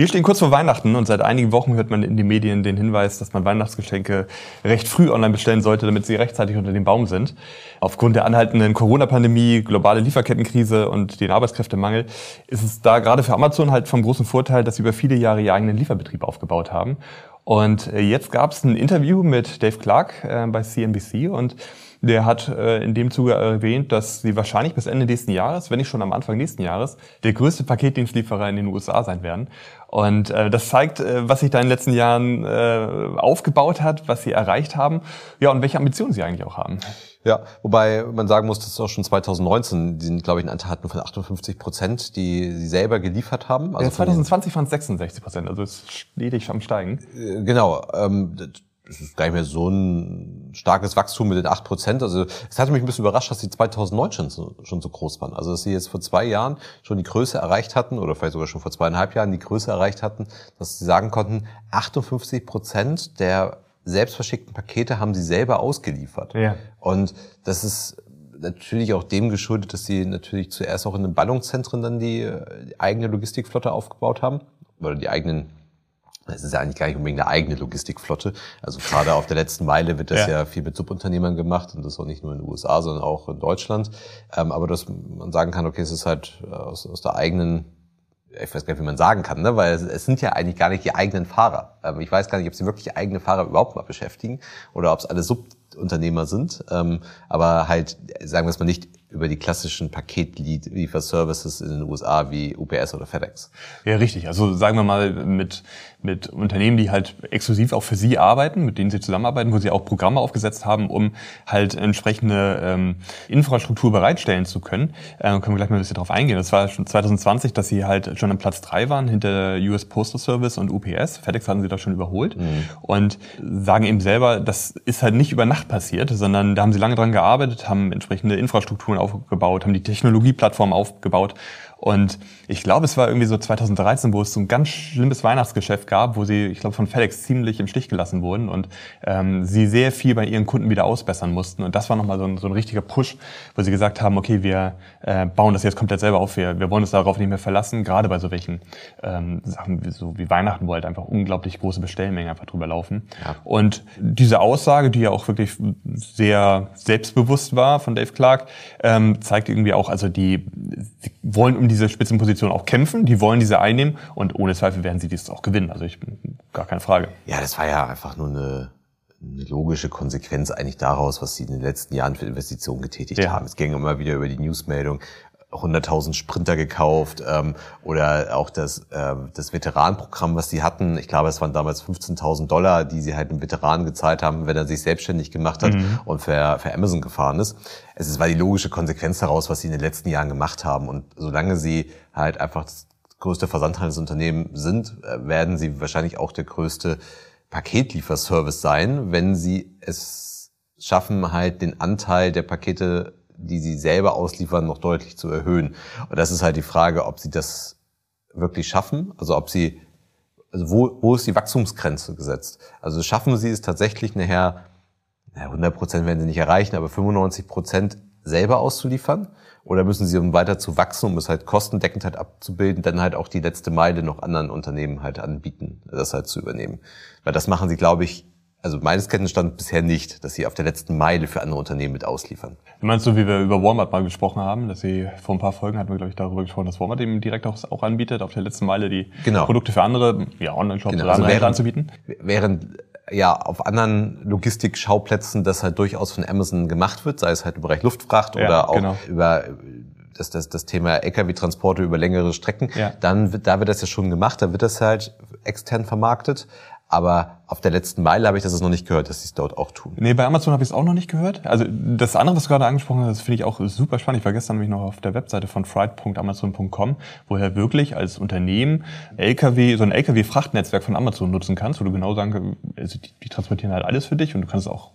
Wir stehen kurz vor Weihnachten und seit einigen Wochen hört man in den Medien den Hinweis, dass man Weihnachtsgeschenke recht früh online bestellen sollte, damit sie rechtzeitig unter dem Baum sind. Aufgrund der anhaltenden Corona-Pandemie, globale Lieferkettenkrise und den Arbeitskräftemangel ist es da gerade für Amazon halt vom großen Vorteil, dass sie über viele Jahre ihren eigenen Lieferbetrieb aufgebaut haben. Und äh, jetzt gab es ein Interview mit Dave Clark äh, bei CNBC und der hat äh, in dem Zuge erwähnt, dass sie wahrscheinlich bis Ende nächsten Jahres, wenn nicht schon am Anfang nächsten Jahres, der größte Paketdienstlieferer in den USA sein werden. Und äh, das zeigt, äh, was sich da in den letzten Jahren äh, aufgebaut hat, was sie erreicht haben, ja und welche Ambitionen sie eigentlich auch haben. Ja, wobei man sagen muss, dass es auch schon 2019, die sind, glaube ich, einen Anteil hatten von 58 Prozent, die sie selber geliefert haben. Also ja, 2020 waren es 66 Prozent, also es ist stetig am Steigen. Äh, genau. Ähm, es ist gar nicht mehr so ein starkes Wachstum mit den 8 Prozent. Also es hat mich ein bisschen überrascht, dass die 2019 so, schon so groß waren. Also dass sie jetzt vor zwei Jahren schon die Größe erreicht hatten oder vielleicht sogar schon vor zweieinhalb Jahren die Größe erreicht hatten, dass sie sagen konnten, 58 Prozent der selbst verschickten Pakete haben sie selber ausgeliefert. Ja. Und das ist natürlich auch dem geschuldet, dass sie natürlich zuerst auch in den Ballungszentren dann die, die eigene Logistikflotte aufgebaut haben oder die eigenen es ist ja eigentlich gar nicht unbedingt eine eigene Logistikflotte. Also gerade auf der letzten Meile wird das ja. ja, viel mit Subunternehmern gemacht und das auch nicht nur in den USA, sondern auch in Deutschland. Ähm, aber dass man sagen kann, okay, es ist halt äh, aus, aus der eigenen ich weiß gar nicht, wie man sagen kann, ne? weil es, sind ja eigentlich gar nicht die eigenen Fahrer. Ähm, ich weiß gar nicht, ob sie wirklich eigene Fahrer überhaupt mal beschäftigen oder ob es alle Subunternehmer sind. Ähm, aber halt, sagen wir es mal nicht über die klassischen Paketlieferservices in den USA wie UPS oder FedEx. Ja, richtig. Also sagen wir mal mit, mit Unternehmen, die halt exklusiv auch für Sie arbeiten, mit denen Sie zusammenarbeiten, wo Sie auch Programme aufgesetzt haben, um halt entsprechende ähm, Infrastruktur bereitstellen zu können. Äh, können wir gleich mal ein bisschen drauf eingehen. Das war schon 2020, dass Sie halt schon am Platz drei waren hinter US Postal Service und UPS. FedEx hatten Sie da schon überholt. Mhm. Und sagen eben selber, das ist halt nicht über Nacht passiert, sondern da haben Sie lange dran gearbeitet, haben entsprechende Infrastrukturen aufgebaut, haben die Technologieplattform aufgebaut und ich glaube, es war irgendwie so 2013, wo es so ein ganz schlimmes Weihnachtsgeschäft gab, wo sie, ich glaube, von FedEx ziemlich im Stich gelassen wurden und ähm, sie sehr viel bei ihren Kunden wieder ausbessern mussten. Und das war nochmal so ein, so ein richtiger Push, wo sie gesagt haben, okay, wir äh, bauen das jetzt komplett selber auf, wir, wir wollen uns darauf nicht mehr verlassen, gerade bei so welchen ähm, Sachen wie, so wie Weihnachten, wo halt einfach unglaublich große Bestellmengen einfach drüber laufen. Ja. Und diese Aussage, die ja auch wirklich sehr selbstbewusst war von Dave Clark, ähm, zeigt irgendwie auch, also die, sie wollen um diese Spitzenposition auch kämpfen, die wollen diese einnehmen und ohne Zweifel werden sie dies auch gewinnen. Also ich gar keine Frage. Ja, das war ja einfach nur eine, eine logische Konsequenz eigentlich daraus, was sie in den letzten Jahren für Investitionen getätigt ja. haben. Es ging immer wieder über die Newsmeldung, 100.000 Sprinter gekauft ähm, oder auch das, äh, das Veteranenprogramm, was sie hatten. Ich glaube, es waren damals 15.000 Dollar, die sie halt einem Veteranen gezahlt haben, wenn er sich selbstständig gemacht hat mhm. und für, für Amazon gefahren ist. Es ist, war die logische Konsequenz daraus, was sie in den letzten Jahren gemacht haben. Und solange sie halt einfach das größte Versandhandelsunternehmen sind, äh, werden sie wahrscheinlich auch der größte Paketlieferservice sein, wenn sie es schaffen, halt den Anteil der Pakete die sie selber ausliefern, noch deutlich zu erhöhen. Und das ist halt die Frage, ob sie das wirklich schaffen, also ob sie, also wo, wo ist die Wachstumsgrenze gesetzt? Also schaffen sie es tatsächlich nachher, 100 Prozent werden sie nicht erreichen, aber 95 Prozent selber auszuliefern? Oder müssen sie, um weiter zu wachsen, um es halt kostendeckend halt abzubilden, dann halt auch die letzte Meile noch anderen Unternehmen halt anbieten, das halt zu übernehmen? Weil das machen sie, glaube ich, also meines Kenntnisstand bisher nicht, dass sie auf der letzten Meile für andere Unternehmen mit ausliefern. Du meinst so, wie wir über Walmart mal gesprochen haben, dass sie vor ein paar Folgen hatten wir, glaube ich, darüber gesprochen, dass Walmart eben direkt auch, auch anbietet, auf der letzten Meile die genau. Produkte für andere, ja, Online-Shops genau. oder also andere während, anzubieten? Während ja auf anderen Logistikschauplätzen das halt durchaus von Amazon gemacht wird, sei es halt im Bereich Luftfracht ja, oder auch genau. über das, das, das Thema Lkw-Transporte über längere Strecken, ja. dann wird, da wird das ja schon gemacht, da wird das halt extern vermarktet. Aber auf der letzten Meile habe ich das noch nicht gehört, dass sie es dort auch tun. Nee, bei Amazon habe ich es auch noch nicht gehört. Also das andere, was du gerade angesprochen hast, finde ich auch super spannend. Ich war gestern nämlich noch auf der Webseite von fried.amazon.com, wo er wirklich als Unternehmen LKW, so ein LKW-Frachtnetzwerk von Amazon nutzen kannst, wo du genau sagen kannst, also die, die transportieren halt alles für dich und du kannst auch,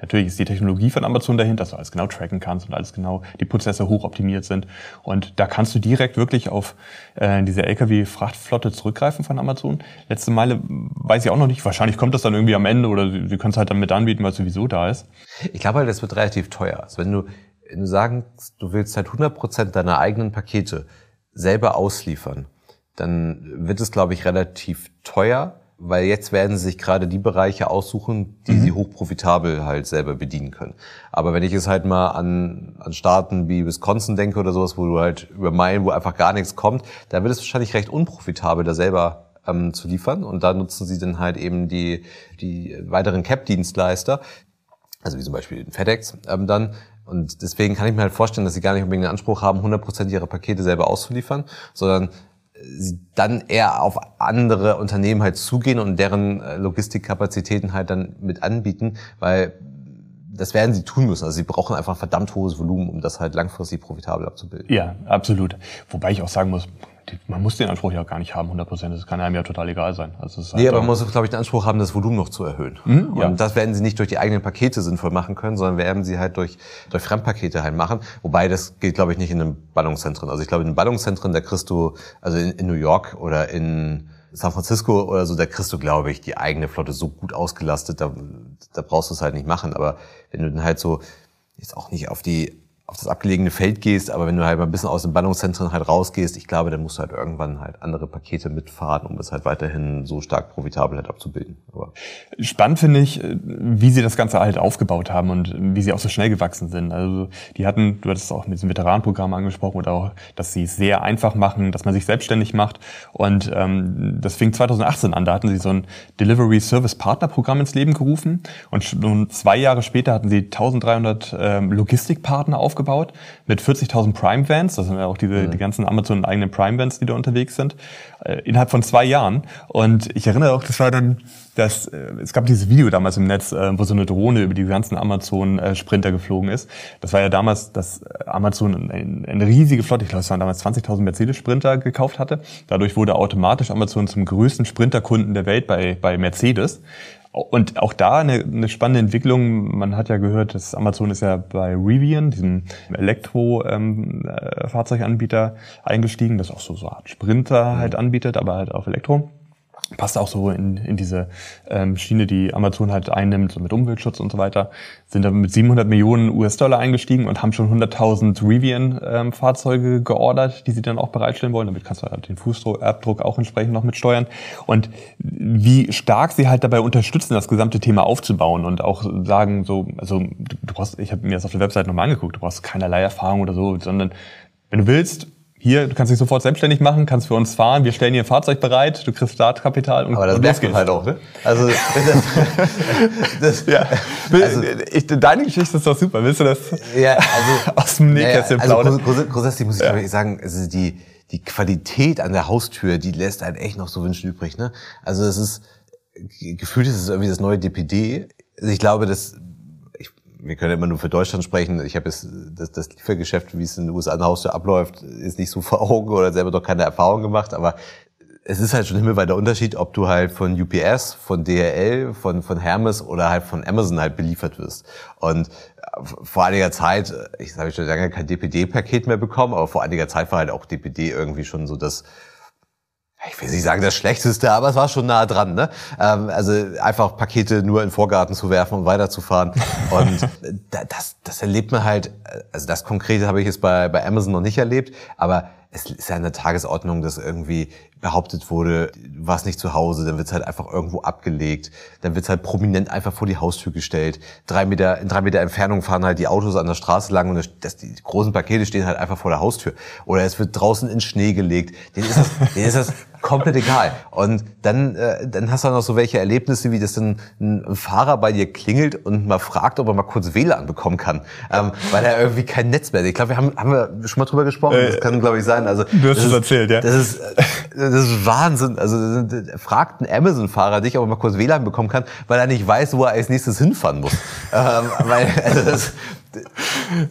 natürlich ist die Technologie von Amazon dahinter, dass du alles genau tracken kannst und alles genau, die Prozesse hochoptimiert sind. Und da kannst du direkt wirklich auf äh, diese LKW-Frachtflotte zurückgreifen von Amazon. Letzte Meile weiß ich auch noch nicht, wahrscheinlich wahrscheinlich kommt das dann irgendwie am Ende oder sie können es halt dann mit anbieten, weil es sowieso da ist. Ich glaube halt, das wird relativ teuer. Also wenn du, wenn du sagst, du willst halt 100 Prozent deiner eigenen Pakete selber ausliefern, dann wird es, glaube ich, relativ teuer, weil jetzt werden sie sich gerade die Bereiche aussuchen, die mhm. sie hochprofitabel halt selber bedienen können. Aber wenn ich es halt mal an, an Staaten wie Wisconsin denke oder sowas, wo du halt über Meilen, wo einfach gar nichts kommt, da wird es wahrscheinlich recht unprofitabel, da selber ähm, zu liefern. Und da nutzen sie dann halt eben die, die weiteren CAP-Dienstleister, also wie zum Beispiel den FedEx ähm, dann. Und deswegen kann ich mir halt vorstellen, dass sie gar nicht unbedingt den Anspruch haben, 100% ihrer Pakete selber auszuliefern, sondern sie dann eher auf andere Unternehmen halt zugehen und deren äh, Logistikkapazitäten halt dann mit anbieten, weil das werden sie tun müssen. Also sie brauchen einfach verdammt hohes Volumen, um das halt langfristig profitabel abzubilden. Ja, absolut. Wobei ich auch sagen muss, man muss den Anspruch ja gar nicht haben, 100 Prozent. Das kann einem ja total egal sein. Also es ist halt nee, aber man muss, glaube ich, den Anspruch haben, das Volumen noch zu erhöhen. Mhm, ja. Und das werden sie nicht durch die eigenen Pakete sinnvoll machen können, sondern werden sie halt durch, durch Fremdpakete halt machen. Wobei das geht, glaube ich, nicht in den Ballungszentren. Also ich glaube, in den Ballungszentren, da kriegst du, also in, in New York oder in San Francisco oder so, da kriegst du, glaube ich, die eigene Flotte so gut ausgelastet, da, da brauchst du es halt nicht machen. Aber wenn du dann halt so, jetzt auch nicht auf die auf das abgelegene Feld gehst, aber wenn du halt mal ein bisschen aus den Ballungszentren halt rausgehst, ich glaube, dann musst du halt irgendwann halt andere Pakete mitfahren, um es halt weiterhin so stark profitabel halt abzubilden. Aber Spannend finde ich, wie sie das Ganze halt aufgebaut haben und wie sie auch so schnell gewachsen sind. Also die hatten, du hattest es auch mit diesem Veteranenprogramm angesprochen oder auch, dass sie es sehr einfach machen, dass man sich selbstständig macht. Und ähm, das fing 2018 an. Da hatten sie so ein Delivery Service Partner Programm ins Leben gerufen und schon zwei Jahre später hatten sie 1300 ähm, Logistikpartner aufgebaut aufgebaut mit 40.000 Prime Vans. Das sind ja auch diese, mhm. die ganzen Amazon eigenen Prime Vans, die da unterwegs sind, äh, innerhalb von zwei Jahren. Und ich erinnere auch, das war dann, das, äh, es gab dieses Video damals im Netz, äh, wo so eine Drohne über die ganzen Amazon äh, Sprinter geflogen ist. Das war ja damals, dass Amazon eine, eine riesige Flotte, ich glaube, es waren damals 20.000 Mercedes Sprinter gekauft hatte. Dadurch wurde automatisch Amazon zum größten Sprinterkunden der Welt bei, bei Mercedes. Und auch da eine, eine spannende Entwicklung. Man hat ja gehört, dass Amazon ist ja bei Rivian, diesem Elektro-Fahrzeuganbieter, ähm, äh, eingestiegen, das auch so, so Art Sprinter halt anbietet, aber halt auf Elektro passt auch so in, in diese ähm, Schiene, die Amazon halt einnimmt, so mit Umweltschutz und so weiter, sind dann mit 700 Millionen US-Dollar eingestiegen und haben schon 100.000 Rivian-Fahrzeuge ähm, geordert, die sie dann auch bereitstellen wollen. Damit kannst du halt den Fußabdruck auch entsprechend noch mit steuern. Und wie stark sie halt dabei unterstützen, das gesamte Thema aufzubauen und auch sagen so, also du brauchst, ich habe mir das auf der Website nochmal angeguckt, du brauchst keinerlei Erfahrung oder so, sondern wenn du willst, hier, du kannst dich sofort selbstständig machen, kannst für uns fahren, wir stellen dir ein Fahrzeug bereit, du kriegst Startkapital und Aber das merkt man halt auch, ne? Also, das, das, ja. Also, ich, deine Geschichte ist doch super, willst du das ja, also, aus dem Nähkästchen ja, also plaudern? Also grundsätzlich muss ich ja. sagen, also die, die Qualität an der Haustür, die lässt einen echt noch so wünschen übrig, ne? Also es ist, gefühlt ist es irgendwie das neue DPD. Also ich glaube, dass wir können immer nur für Deutschland sprechen. Ich habe jetzt das, das Liefergeschäft, wie es in den USA an Haustür abläuft, ist nicht so vor Augen oder selber doch keine Erfahrung gemacht, aber es ist halt schon himmelweiter Unterschied, ob du halt von UPS, von DHL, von, von Hermes oder halt von Amazon halt beliefert wirst. Und vor einiger Zeit, ich habe schon lange kein DPD-Paket mehr bekommen, aber vor einiger Zeit war halt auch DPD irgendwie schon so das ich will nicht sagen das Schlechteste, aber es war schon nah dran. Ne? Ähm, also einfach Pakete nur in den Vorgarten zu werfen und weiterzufahren. Und das, das erlebt man halt, also das Konkrete habe ich jetzt bei, bei Amazon noch nicht erlebt, aber es ist ja eine Tagesordnung, dass irgendwie behauptet wurde, du warst nicht zu Hause, dann wird's halt einfach irgendwo abgelegt, dann wird's halt prominent einfach vor die Haustür gestellt. Drei Meter, in drei Meter Entfernung fahren halt die Autos an der Straße lang und das, die großen Pakete stehen halt einfach vor der Haustür. Oder es wird draußen in Schnee gelegt. Denen ist das, denen ist das komplett egal. Und dann, äh, dann hast du auch noch so welche Erlebnisse, wie das dann ein Fahrer bei dir klingelt und mal fragt, ob er mal kurz WLAN bekommen kann, ähm, weil er irgendwie kein Netz mehr hat. Ich glaube, wir haben, haben wir schon mal drüber gesprochen. Äh, das kann, glaube ich, sein. Also du hast es erzählt, ja. Das ist, das ist Wahnsinn. Also fragt ein Amazon-Fahrer dich, ob er mal kurz WLAN bekommen kann, weil er nicht weiß, wo er als nächstes hinfahren muss. ähm, weil, also das,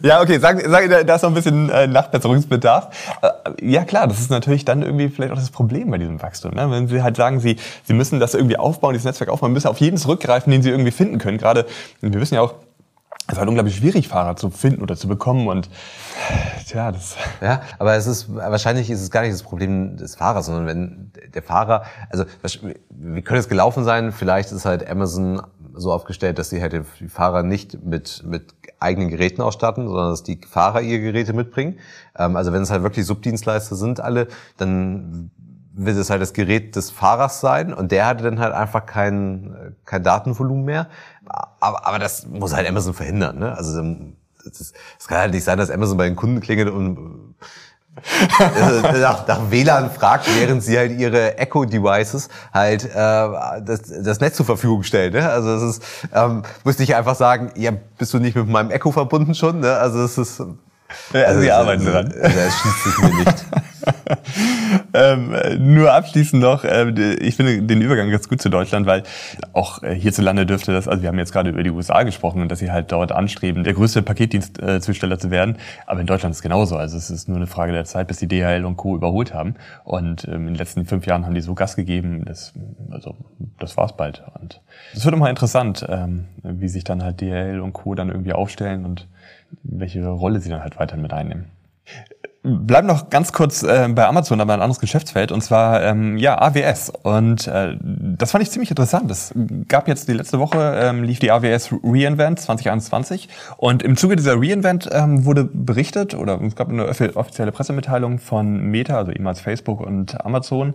ja, okay, sag, sag, da ist noch ein bisschen äh, Nachbesserungsbedarf. Äh, ja klar, das ist natürlich dann irgendwie vielleicht auch das Problem bei diesem Wachstum. Ne? Wenn Sie halt sagen, Sie, Sie müssen das irgendwie aufbauen, dieses Netzwerk aufbauen, müssen auf jeden zurückgreifen, den Sie irgendwie finden können. Gerade, wir wissen ja auch, es ist halt unglaublich schwierig, Fahrer zu finden oder zu bekommen und tja, das. Ja, aber es ist wahrscheinlich ist es gar nicht das Problem des Fahrers, sondern wenn der Fahrer, also wie könnte es gelaufen sein? Vielleicht ist halt Amazon so aufgestellt, dass sie halt die Fahrer nicht mit mit eigenen Geräten ausstatten, sondern dass die Fahrer ihre Geräte mitbringen. Ähm, also wenn es halt wirklich Subdienstleister sind alle, dann wird es halt das Gerät des Fahrers sein und der hatte dann halt einfach kein, kein Datenvolumen mehr. Aber, aber das muss halt Amazon verhindern. Ne? Also es kann halt nicht sein, dass Amazon bei den Kunden klingelt und äh, nach, nach WLAN fragt, während sie halt ihre Echo-Devices halt äh, das, das Netz zur Verfügung stellen. Ne? Also es ist, ähm, müsste ich einfach sagen, ja, bist du nicht mit meinem Echo verbunden schon? Ne? Also es ist also, sie arbeiten dran. Das schließt sich mir nicht. ähm, nur abschließend noch, äh, ich finde den Übergang ganz gut zu Deutschland, weil auch äh, hierzulande dürfte das, also wir haben jetzt gerade über die USA gesprochen und dass sie halt dort anstreben, der größte Paketdienstzusteller äh, zu werden, aber in Deutschland ist es genauso. Also es ist nur eine Frage der Zeit, bis die DHL und Co. überholt haben. Und ähm, in den letzten fünf Jahren haben die so Gas gegeben, das, also das war's bald. Und es wird immer interessant, ähm, wie sich dann halt DHL und Co. dann irgendwie aufstellen und welche Rolle sie dann halt weiterhin mit einnehmen. Bleiben noch ganz kurz äh, bei Amazon, aber ein anderes Geschäftsfeld, und zwar ähm, ja AWS. Und äh, das fand ich ziemlich interessant. Es gab jetzt die letzte Woche, ähm, lief die AWS Reinvent 2021 und im Zuge dieser Reinvent ähm, wurde berichtet, oder es gab eine offizielle Pressemitteilung von Meta, also ehemals Facebook und Amazon,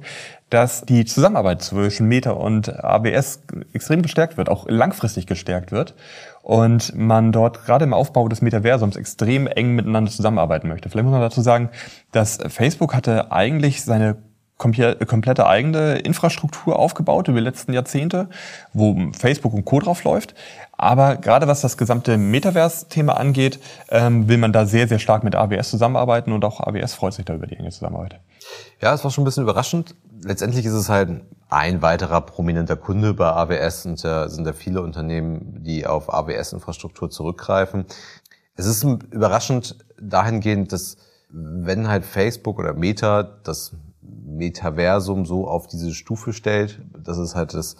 dass die Zusammenarbeit zwischen Meta und AWS extrem gestärkt wird, auch langfristig gestärkt wird und man dort gerade im Aufbau des Metaversums extrem eng miteinander zusammenarbeiten möchte. Vielleicht muss man dazu sagen, dass Facebook hatte eigentlich seine komplette eigene Infrastruktur aufgebaut über die letzten Jahrzehnte, wo Facebook und Co. drauf läuft. Aber gerade was das gesamte Metaverse-Thema angeht, ähm, will man da sehr, sehr stark mit AWS zusammenarbeiten und auch AWS freut sich da über die enge Zusammenarbeit. Ja, es war schon ein bisschen überraschend. Letztendlich ist es halt ein weiterer prominenter Kunde bei AWS und da sind da viele Unternehmen, die auf AWS-Infrastruktur zurückgreifen. Es ist überraschend dahingehend, dass wenn halt Facebook oder Meta das Metaversum so auf diese Stufe stellt, dass es halt das,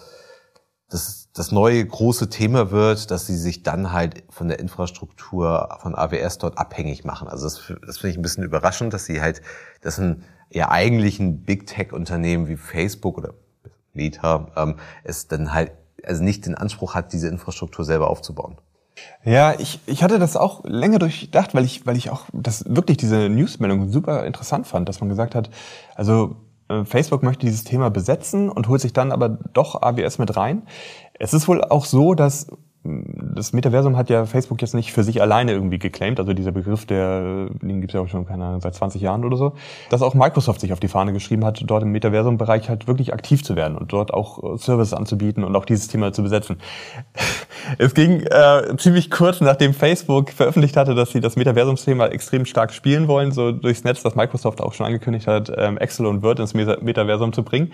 das, das neue große Thema wird, dass sie sich dann halt von der Infrastruktur von AWS dort abhängig machen. Also das, das finde ich ein bisschen überraschend, dass sie halt, dass ein ja eigentlich ein Big Tech Unternehmen wie Facebook oder Meta ähm, es dann halt also nicht den Anspruch hat, diese Infrastruktur selber aufzubauen. Ja, ich, ich hatte das auch länger durchdacht, weil ich, weil ich auch das wirklich diese Newsmeldung super interessant fand, dass man gesagt hat, also äh, Facebook möchte dieses Thema besetzen und holt sich dann aber doch AWS mit rein. Es ist wohl auch so, dass das Metaversum hat ja Facebook jetzt nicht für sich alleine irgendwie geclaimed, also dieser Begriff, der, den gibt es ja auch schon keine Ahnung, seit 20 Jahren oder so, dass auch Microsoft sich auf die Fahne geschrieben hat, dort im Metaversum-Bereich halt wirklich aktiv zu werden und dort auch äh, Services anzubieten und auch dieses Thema zu besetzen. es ging äh, ziemlich kurz, nachdem Facebook veröffentlicht hatte, dass sie das Metaversum-Thema extrem stark spielen wollen, so durchs Netz, dass Microsoft auch schon angekündigt hat, ähm, Excel und Word ins Metaversum zu bringen.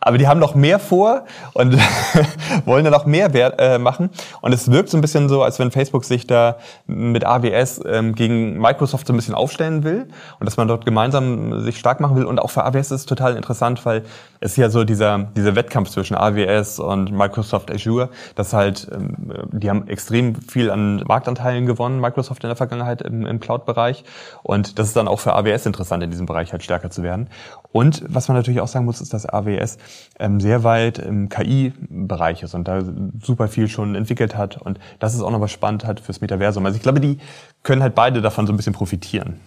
Aber die haben noch mehr vor und wollen da noch mehr äh, machen. Und es wirkt so ein bisschen so, als wenn Facebook sich da mit AWS ähm, gegen Microsoft so ein bisschen aufstellen will und dass man dort gemeinsam sich stark machen will. Und auch für AWS ist es total interessant, weil es ja so dieser, dieser Wettkampf zwischen AWS und Microsoft Azure, das halt, ähm, die haben extrem viel an Marktanteilen gewonnen, Microsoft in der Vergangenheit im, im Cloud-Bereich. Und das ist dann auch für AWS interessant, in diesem Bereich halt stärker zu werden. Und was man natürlich auch sagen muss, ist, dass AWS ähm, sehr weit im KI-Bereich ist und da super viel schon entwickelt hat. Und das ist auch noch was spannend halt fürs Metaversum. Also ich glaube, die können halt beide davon so ein bisschen profitieren.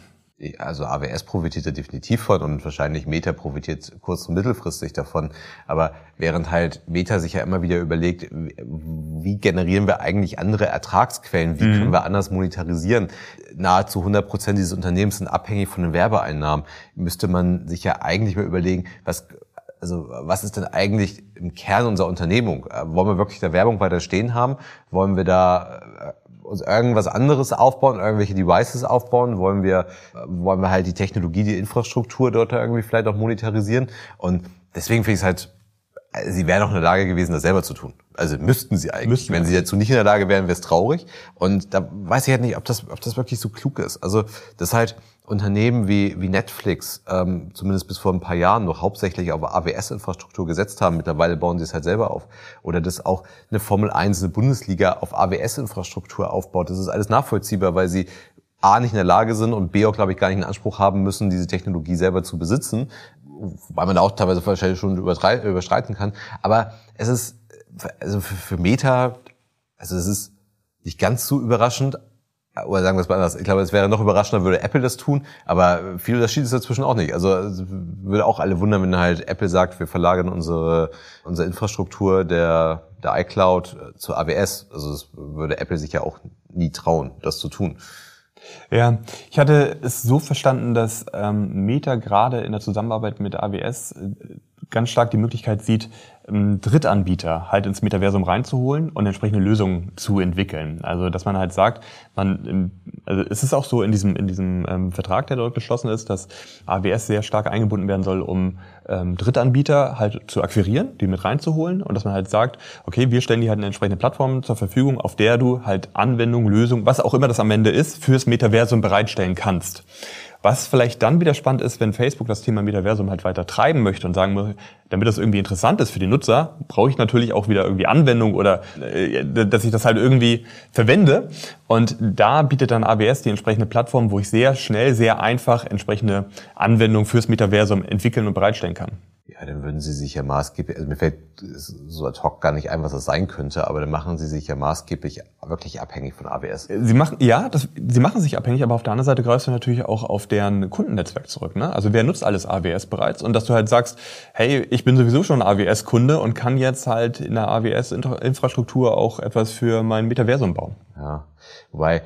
Also AWS profitiert da definitiv von und wahrscheinlich Meta profitiert kurz- und mittelfristig davon. Aber während halt Meta sich ja immer wieder überlegt, wie generieren wir eigentlich andere Ertragsquellen, wie mhm. können wir anders monetarisieren, nahezu 100 Prozent dieses Unternehmens sind abhängig von den Werbeeinnahmen, müsste man sich ja eigentlich mal überlegen, was also was ist denn eigentlich im Kern unserer Unternehmung? Äh, wollen wir wirklich da Werbung weiter stehen haben? Wollen wir da äh, uns irgendwas anderes aufbauen, irgendwelche Devices aufbauen? Wollen wir, äh, wollen wir halt die Technologie, die Infrastruktur dort irgendwie vielleicht auch monetarisieren? Und deswegen finde ich es halt, sie wären auch in der Lage gewesen, das selber zu tun. Also müssten sie eigentlich. Müssten. Wenn sie dazu nicht in der Lage wären, wäre es traurig. Und da weiß ich halt nicht, ob das, ob das wirklich so klug ist. Also das halt, Unternehmen wie, wie Netflix, ähm, zumindest bis vor ein paar Jahren noch hauptsächlich auf AWS-Infrastruktur gesetzt haben. Mittlerweile bauen sie es halt selber auf. Oder dass auch eine Formel 1, eine Bundesliga auf AWS-Infrastruktur aufbaut. Das ist alles nachvollziehbar, weil sie A nicht in der Lage sind und B auch, glaube ich, gar nicht einen Anspruch haben müssen, diese Technologie selber zu besitzen. Wobei man da auch teilweise wahrscheinlich schon überstreiten kann. Aber es ist, also für, für Meta, also es ist nicht ganz so überraschend, oder sagen wir es mal anders, ich glaube, es wäre noch überraschender, würde Apple das tun, aber viel Unterschied ist dazwischen auch nicht. Also würde auch alle wundern, wenn halt Apple sagt, wir verlagern unsere, unsere Infrastruktur der, der iCloud zur AWS. Also das würde Apple sich ja auch nie trauen, das zu tun. Ja, ich hatte es so verstanden, dass ähm, Meta gerade in der Zusammenarbeit mit AWS äh, ganz stark die Möglichkeit sieht, ähm, Drittanbieter halt ins Metaversum reinzuholen und entsprechende Lösungen zu entwickeln. Also dass man halt sagt, man, ähm, also es ist auch so in diesem in diesem ähm, Vertrag, der dort geschlossen ist, dass AWS sehr stark eingebunden werden soll, um ähm, Drittanbieter halt zu akquirieren, die mit reinzuholen und dass man halt sagt, okay, wir stellen dir halt eine entsprechende Plattform zur Verfügung, auf der du halt Anwendungen, Lösungen, was auch immer das am Ende ist, fürs Metaversum bereitstellen kannst. Was vielleicht dann wieder spannend ist, wenn Facebook das Thema Metaversum halt weiter treiben möchte und sagen muss, damit das irgendwie interessant ist für die Nutzer, brauche ich natürlich auch wieder irgendwie Anwendung oder äh, dass ich das halt irgendwie verwende. Und da bietet dann AWS die entsprechende Plattform, wo ich sehr schnell, sehr einfach entsprechende Anwendungen fürs Metaversum entwickeln und bereitstellen kann. Ja, dann würden Sie sich ja maßgeblich, also mir fällt so ad hoc gar nicht ein, was das sein könnte, aber dann machen Sie sich ja maßgeblich wirklich abhängig von AWS. Sie machen, ja, das, Sie machen sich abhängig, aber auf der anderen Seite greifst du natürlich auch auf deren Kundennetzwerk zurück. Ne? Also wer nutzt alles AWS bereits? Und dass du halt sagst, hey, ich bin sowieso schon AWS-Kunde und kann jetzt halt in der AWS-Infrastruktur auch etwas für mein Metaversum bauen. Ja, wobei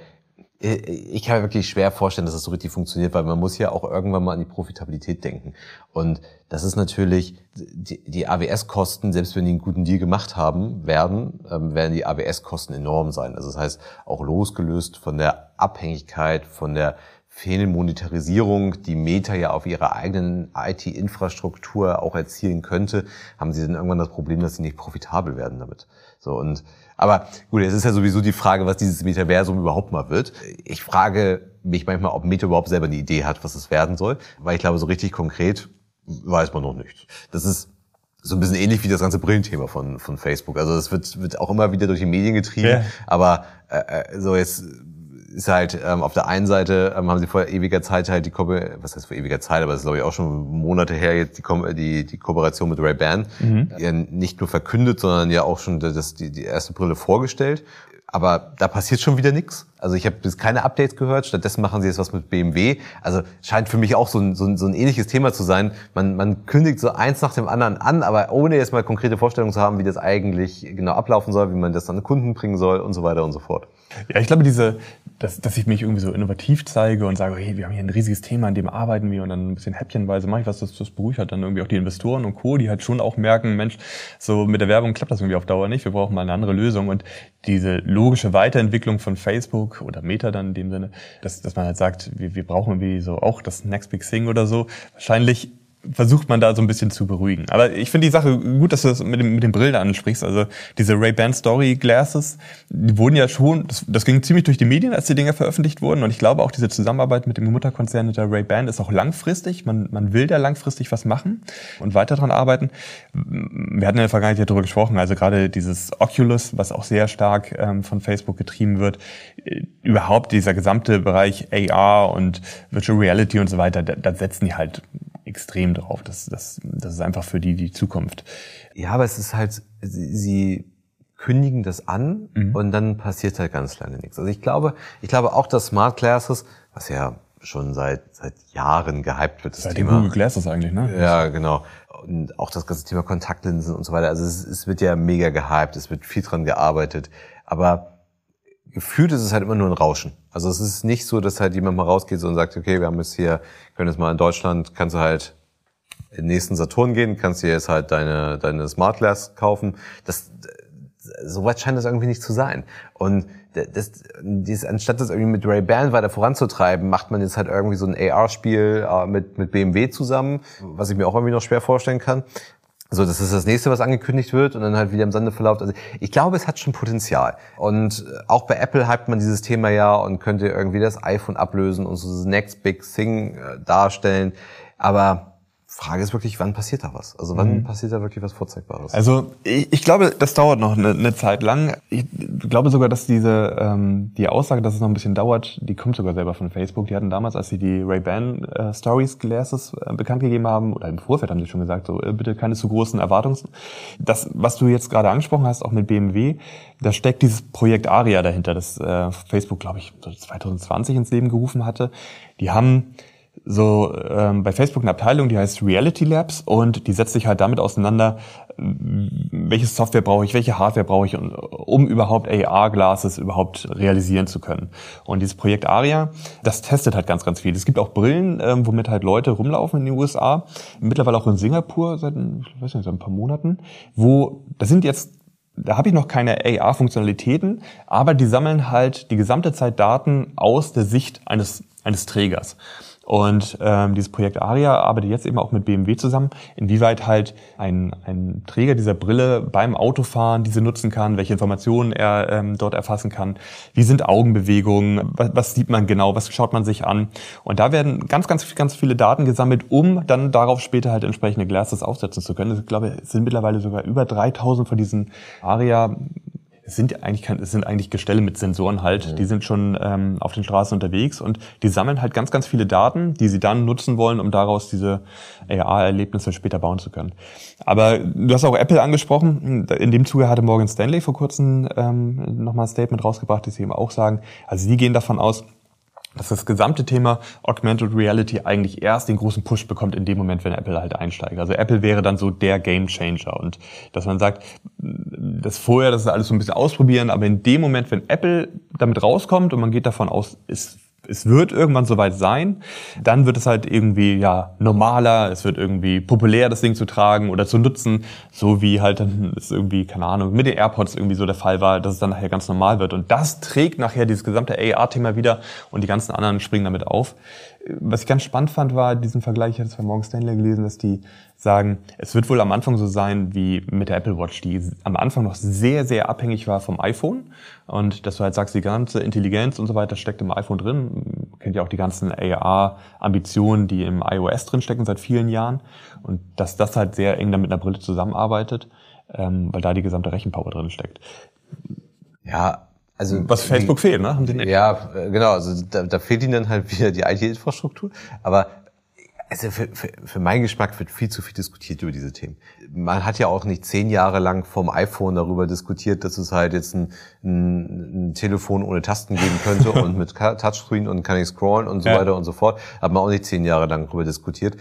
ich kann mir wirklich schwer vorstellen, dass das so richtig funktioniert, weil man muss ja auch irgendwann mal an die Profitabilität denken. Und das ist natürlich, die, die AWS-Kosten, selbst wenn die einen guten Deal gemacht haben, werden, ähm, werden die AWS-Kosten enorm sein. Also das heißt, auch losgelöst von der Abhängigkeit, von der Fehlmonetarisierung, die Meta ja auf ihrer eigenen IT-Infrastruktur auch erzielen könnte, haben sie dann irgendwann das Problem, dass sie nicht profitabel werden damit. So und aber gut, es ist ja sowieso die Frage, was dieses Metaversum überhaupt mal wird. Ich frage mich manchmal, ob Meta überhaupt selber eine Idee hat, was es werden soll, weil ich glaube, so richtig konkret weiß man noch nicht. Das ist so ein bisschen ähnlich wie das ganze Brillenthema von, von Facebook. Also es wird, wird auch immer wieder durch die Medien getrieben, ja. aber äh, äh so jetzt ist halt ähm, auf der einen Seite ähm, haben sie vor ewiger Zeit halt die Ko was heißt vor ewiger Zeit, aber das ist glaube ich auch schon Monate her jetzt die Ko die, die Kooperation mit Ray-Ban mhm. ja nicht nur verkündet, sondern ja auch schon das, die, die erste Brille vorgestellt. Aber da passiert schon wieder nichts. Also ich habe bis keine Updates gehört. Stattdessen machen sie jetzt was mit BMW. Also scheint für mich auch so ein, so ein, so ein ähnliches Thema zu sein. Man, man kündigt so eins nach dem anderen an, aber ohne jetzt mal konkrete Vorstellungen zu haben, wie das eigentlich genau ablaufen soll, wie man das an den Kunden bringen soll und so weiter und so fort. Ja, ich glaube, diese, dass, dass ich mich irgendwie so innovativ zeige und sage, hey, wir haben hier ein riesiges Thema, an dem arbeiten wir und dann ein bisschen häppchenweise mache ich was, das, das beruhigt halt dann irgendwie auch die Investoren und Co., die halt schon auch merken, Mensch, so mit der Werbung klappt das irgendwie auf Dauer nicht, wir brauchen mal eine andere Lösung und diese logische Weiterentwicklung von Facebook oder Meta dann in dem Sinne, dass, dass man halt sagt, wir, wir brauchen irgendwie so auch das Next Big Thing oder so, wahrscheinlich versucht man da so ein bisschen zu beruhigen. Aber ich finde die Sache gut, dass du das mit dem, mit dem Brillen ansprichst. Also diese Ray-Ban Story Glasses, die wurden ja schon, das, das ging ziemlich durch die Medien, als die Dinger veröffentlicht wurden. Und ich glaube auch diese Zusammenarbeit mit dem Mutterkonzern der Ray-Ban ist auch langfristig. Man, man will da langfristig was machen und weiter dran arbeiten. Wir hatten in der Vergangenheit darüber gesprochen, also gerade dieses Oculus, was auch sehr stark ähm, von Facebook getrieben wird, äh, überhaupt dieser gesamte Bereich AR und Virtual Reality und so weiter, da, da setzen die halt extrem drauf. Das, das, das ist einfach für die die Zukunft. Ja, aber es ist halt, sie, sie kündigen das an mhm. und dann passiert halt ganz lange nichts. Also ich glaube, ich glaube auch, dass Smart Glasses, was ja schon seit seit Jahren gehypt wird, das seit Thema. Google Glasses eigentlich, ne? Ja, genau. Und auch das ganze Thema Kontaktlinsen und so weiter. Also es, es wird ja mega gehypt, es wird viel dran gearbeitet. Aber gefühlt ist es halt immer nur ein Rauschen. Also es ist nicht so, dass halt jemand mal rausgeht und sagt, okay, wir haben jetzt hier, können jetzt mal in Deutschland, kannst du halt in den nächsten Saturn gehen, kannst dir jetzt halt deine, deine Smart Glass kaufen. Das, so weit scheint das irgendwie nicht zu sein. Und das, das, anstatt das irgendwie mit Ray-Ban weiter voranzutreiben, macht man jetzt halt irgendwie so ein AR-Spiel äh, mit, mit BMW zusammen, was ich mir auch irgendwie noch schwer vorstellen kann. So, das ist das nächste, was angekündigt wird und dann halt wieder im Sande verlauft. Also ich glaube, es hat schon Potenzial. Und auch bei Apple hypt man dieses Thema ja und könnte irgendwie das iPhone ablösen und so das Next Big Thing äh, darstellen. Aber Frage ist wirklich, wann passiert da was? Also wann mhm. passiert da wirklich was Vorzeigbares? Also ich, ich glaube, das dauert noch eine, eine, Zeit lang. Ich glaube sogar, dass diese ähm, die Aussage, dass es noch ein bisschen dauert, die kommt sogar selber von Facebook. Die hatten damals, als sie die Ray-Ban äh, Stories Glasses äh, bekannt gegeben haben, oder im Vorfeld haben sie schon gesagt, so äh, bitte keine zu großen Erwartungs. Das, was du jetzt gerade angesprochen hast, auch mit BMW, da steckt dieses Projekt Aria dahinter, das äh, Facebook, glaube ich, 2020 ins Leben gerufen hatte. Die haben so ähm, bei Facebook eine Abteilung, die heißt Reality Labs und die setzt sich halt damit auseinander, welche Software brauche ich, welche Hardware brauche ich, um überhaupt AR-Glasses überhaupt realisieren zu können. Und dieses Projekt ARIA, das testet halt ganz, ganz viel. Es gibt auch Brillen, ähm, womit halt Leute rumlaufen in den USA, mittlerweile auch in Singapur seit, ich weiß nicht, seit ein paar Monaten, wo, das sind jetzt da habe ich noch keine AR-Funktionalitäten, aber die sammeln halt die gesamte Zeit Daten aus der Sicht eines, eines Trägers. Und ähm, dieses Projekt ARIA arbeitet jetzt eben auch mit BMW zusammen, inwieweit halt ein, ein Träger dieser Brille beim Autofahren diese nutzen kann, welche Informationen er ähm, dort erfassen kann, wie sind Augenbewegungen, was, was sieht man genau, was schaut man sich an. Und da werden ganz, ganz, ganz viele Daten gesammelt, um dann darauf später halt entsprechende Glasses aufsetzen zu können. Ich glaube, es sind mittlerweile sogar über 3000 von diesen ARIA es sind eigentlich kein, es sind eigentlich Gestelle mit Sensoren halt, mhm. die sind schon ähm, auf den Straßen unterwegs und die sammeln halt ganz, ganz viele Daten, die sie dann nutzen wollen, um daraus diese AR-Erlebnisse später bauen zu können. Aber du hast auch Apple angesprochen. In dem Zuge hatte Morgan Stanley vor kurzem ähm, nochmal ein Statement rausgebracht, das sie eben auch sagen. Also sie gehen davon aus, dass das gesamte Thema Augmented Reality eigentlich erst den großen Push bekommt in dem Moment, wenn Apple halt einsteigt. Also Apple wäre dann so der Game Changer und dass man sagt, das vorher, das ist alles so ein bisschen ausprobieren, aber in dem Moment, wenn Apple damit rauskommt und man geht davon aus, ist es wird irgendwann soweit sein, dann wird es halt irgendwie ja normaler, es wird irgendwie populär, das Ding zu tragen oder zu nutzen, so wie halt dann ist irgendwie, keine Ahnung, mit den AirPods irgendwie so der Fall war, dass es dann nachher ganz normal wird. Und das trägt nachher dieses gesamte AR-Thema wieder und die ganzen anderen springen damit auf. Was ich ganz spannend fand, war diesen Vergleich, ich hatte es bei Morgan Stanley gelesen, dass die sagen, es wird wohl am Anfang so sein wie mit der Apple Watch, die am Anfang noch sehr, sehr abhängig war vom iPhone. Und dass du halt sagst, die ganze Intelligenz und so weiter steckt im iPhone drin. Kennt ja auch die ganzen AR-Ambitionen, die im iOS drin stecken seit vielen Jahren. Und dass das halt sehr eng dann mit einer Brille zusammenarbeitet, ähm, weil da die gesamte Rechenpower drin steckt. Ja, also was Facebook die, fehlt, ne? Haben die nicht? Ja, äh, genau. Also da, da fehlt ihnen dann halt wieder die IT-Infrastruktur. Aber also für, für, für meinen Geschmack wird viel zu viel diskutiert über diese Themen. Man hat ja auch nicht zehn Jahre lang vom iPhone darüber diskutiert, dass es halt jetzt ein, ein, ein Telefon ohne Tasten geben könnte und mit Touchscreen und kann ich scrollen und so ja. weiter und so fort. Hat man auch nicht zehn Jahre lang darüber diskutiert.